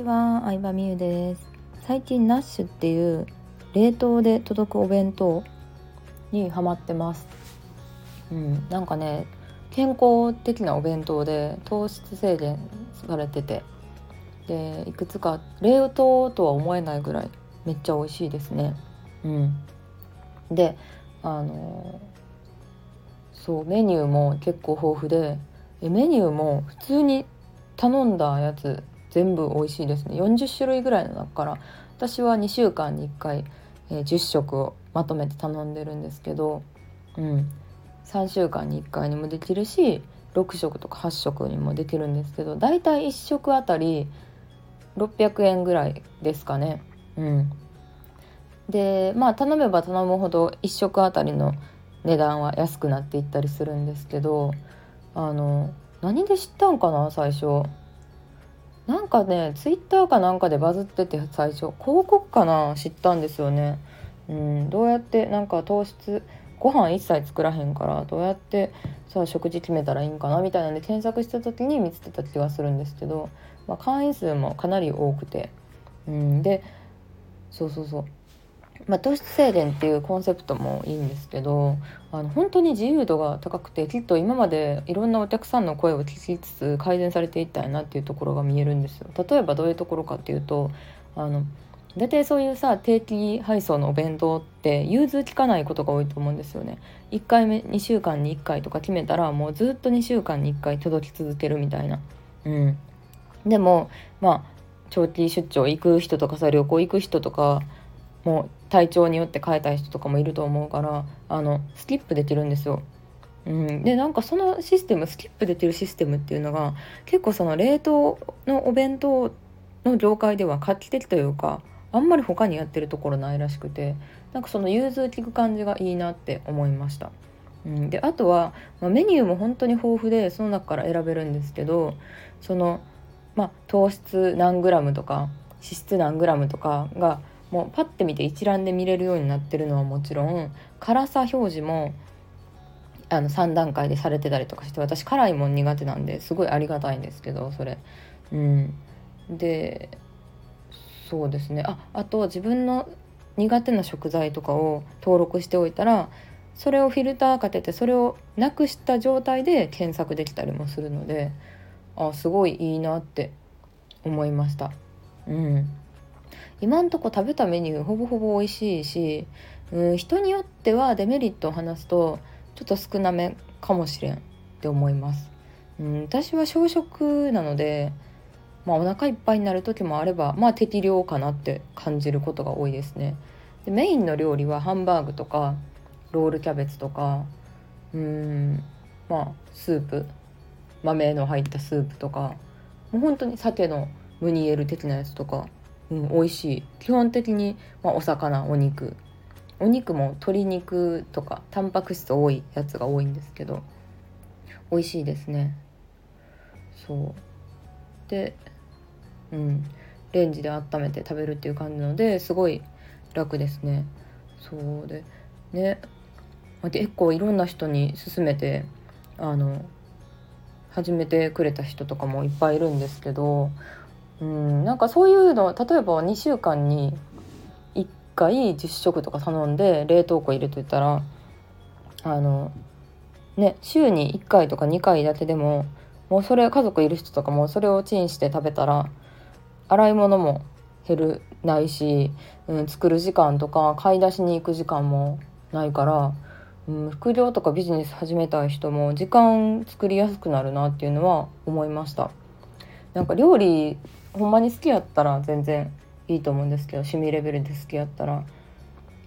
ちは、相葉美優です。最近ナッシュっていう冷凍で届くお弁当にハマってます。うんなんかね健康的なお弁当で糖質制限されてて。でいくつか冷凍とは思えないぐらいめっちゃ美味しいですね。うん。であのそうメニューも結構豊富でメニューも普通に頼んだやつ全部美味しいですね。40種類ぐらいの中から私は2週間に1回、えー、10食をまとめて頼んでるんですけど、うん、3週間に1回にもできるし6食とか8食にもできるんですけどだいたい1食あたり600円ぐらいですかね。うん、でまあ頼めば頼むほど1食あたりの値段は安くなっていったりするんですけどあの何で知ったんかな最初。なんかねツイッターかなんかでバズってて最初広告かな？知ったんですよね。うんどうやってなんか糖質ご飯一切作らへんからどうやってさ食事決めたらいいんかな？みたいなんで検索した時に見つけた気がするんですけど、まあ、会員数もかなり多くて。うんでそうそうそう。まあ、糖質制限っていうコンセプトもいいんですけどあの本当に自由度が高くてきっと今までいろんなお客さんの声を聞きつつ改善されていったんやなっていうところが見えるんですよ。例えばどういうところかっていうとあの大体そういうさ定期配送のお弁当って融通きかないことが多いと思うんですよね。1回目2週間に1回とか決めたらもうずっと2週間に1回届き続けるみたいな。うん、でもまあ長期出張行く人とかさ旅行行く人とかもう体調によって変えたい人とかもいると思うからあのスキップできるんですよ。うん、でなんかそのシステムスキップできるシステムっていうのが結構その冷凍のお弁当の業界では画期的というかあんまり他にやってるところないらしくてなんかその融通きく感じがいいなって思いました。うん、であとは、まあ、メニューも本当に豊富でその中から選べるんですけどその、まあ、糖質何グラムとか脂質何グラムとかがもうパッて見て一覧で見れるようになってるのはもちろん辛さ表示もあの3段階でされてたりとかして私辛いもん苦手なんですごいありがたいんですけどそれ。うん、でそうですねああと自分の苦手な食材とかを登録しておいたらそれをフィルターかけてそれをなくした状態で検索できたりもするのであすごいいいなって思いました。うん今んとこ食べたメニューほぼほぼ美味しいし、うん、人によってはデメリットを話すとちょっと少なめかもしれんって思います。うん、私は小食なので、まあ、お腹いっぱいになる時もあればまあ適量かなって感じることが多いですね。でメインの料理はハンバーグとかロールキャベツとかうんまあスープ豆の入ったスープとかもう本当に鮭のムニエル的なやつとかうん、美味しい。基本的に、まあ、お魚お肉。お肉も鶏肉とかタンパク質多いやつが多いんですけど美味しいですね。そう。でうん。レンジで温めて食べるっていう感じなのですごい楽ですね。そうでね。結構いろんな人に勧めてあの始めてくれた人とかもいっぱいいるんですけどうんなんかそういうの例えば2週間に1回10食とか頼んで冷凍庫入れといたらあのね週に1回とか2回だけでももうそれ家族いる人とかもそれをチンして食べたら洗い物も減るないし、うん、作る時間とか買い出しに行く時間もないから、うん、副業とかビジネス始めたい人も時間作りやすくなるなっていうのは思いました。なんか料理ほんまに好きやったら全然いいと思うんですけど趣味レベルで好きやったら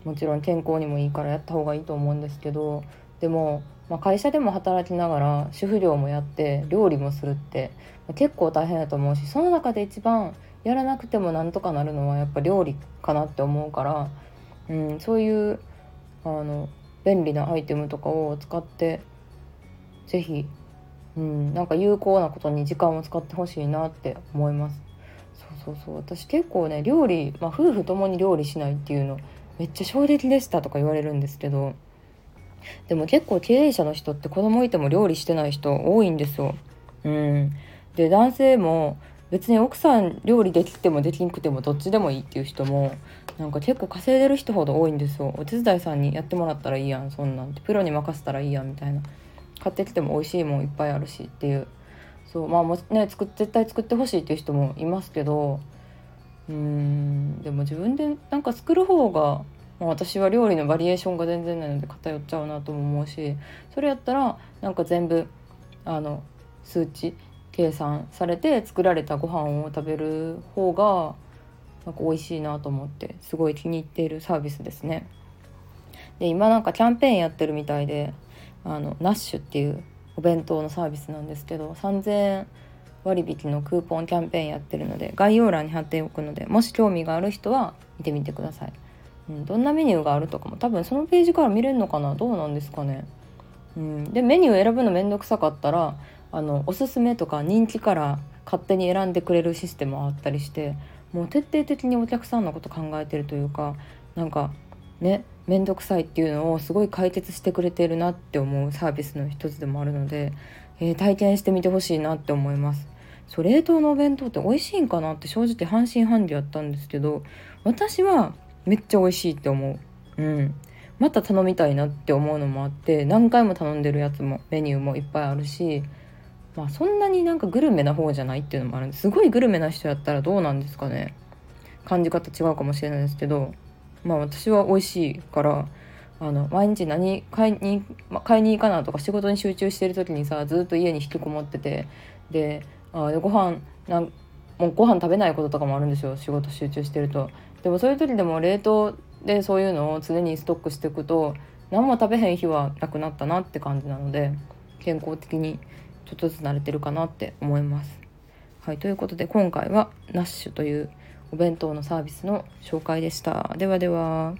もちろん健康にもいいからやった方がいいと思うんですけどでも、まあ、会社でも働きながら主婦業もやって料理もするって結構大変だと思うしその中で一番やらなくてもなんとかなるのはやっぱ料理かなって思うから、うん、そういうあの便利なアイテムとかを使って是非、うん、なんか有効なことに時間を使ってほしいなって思います。そうそうそう。私結構ね料理、まあ、夫婦ともに料理しないっていうのめっちゃ衝撃でしたとか言われるんですけど。でも結構経営者の人って子供いても料理してない人多いんですよ。うん、で男性も別に奥さん料理できてもできんくてもどっちでもいいっていう人もなんか結構稼いでる人ほど多いんですよ。お手伝いさんにやってもらったらいいやんそんなんて。プロに任せたらいいやんみたいな。買ってきても美味しいもんいっぱいあるしっていう。そうまあもね作絶対作ってほしいっていう人もいますけどうんでも自分でなんか作る方が、まあ、私は料理のバリエーションが全然ないので偏っちゃうなとも思うしそれやったらなんか全部あの数値計算されて作られたご飯を食べる方がなんか美味しいなと思ってすごい気に入っているサービスですね。で今なんかキャンペーンやってるみたいであのナッシュっていうお弁当のサービスなんですけど3000円割引のクーポンキャンペーンやってるので概要欄に貼っておくのでもし興味がある人は見てみてください、うん、どんなメニューがあるとかも多分そのページから見れるのかな？どうなんですかね、うん、でメニュー選ぶのめんどくさかったらあのおすすめとか人気から勝手に選んでくれるシステムあったりしてもう徹底的にお客さんのこと考えてるというかなんかね面倒くさいっていうのをすごい解決してくれてるなって思うサービスの一つでもあるので、えー、体験してみてほしいなって思います。そう冷凍のお弁当って美味しいんかなって正直半信半疑やったんですけど私はめっちゃ美味しいって思う。うんまた頼みたいなって思うのもあって何回も頼んでるやつもメニューもいっぱいあるしまあそんなになんかグルメな方じゃないっていうのもあるんですごいグルメな人やったらどうなんですかね感じ方違うかもしれないですけどまあ私は美味しいからあの毎日何買いに、まあ、買いに行かなとか仕事に集中してる時にさずっと家に引きこもっててであでご飯なんもうご飯食べないこととかもあるんですよ仕事集中してると。でもそういう時でも冷凍でそういうのを常にストックしていくと何も食べへん日はなくなったなって感じなので健康的にちょっとずつ慣れてるかなって思います。はいということで今回はナッシュというお弁当のサービスの紹介でした。ではでは。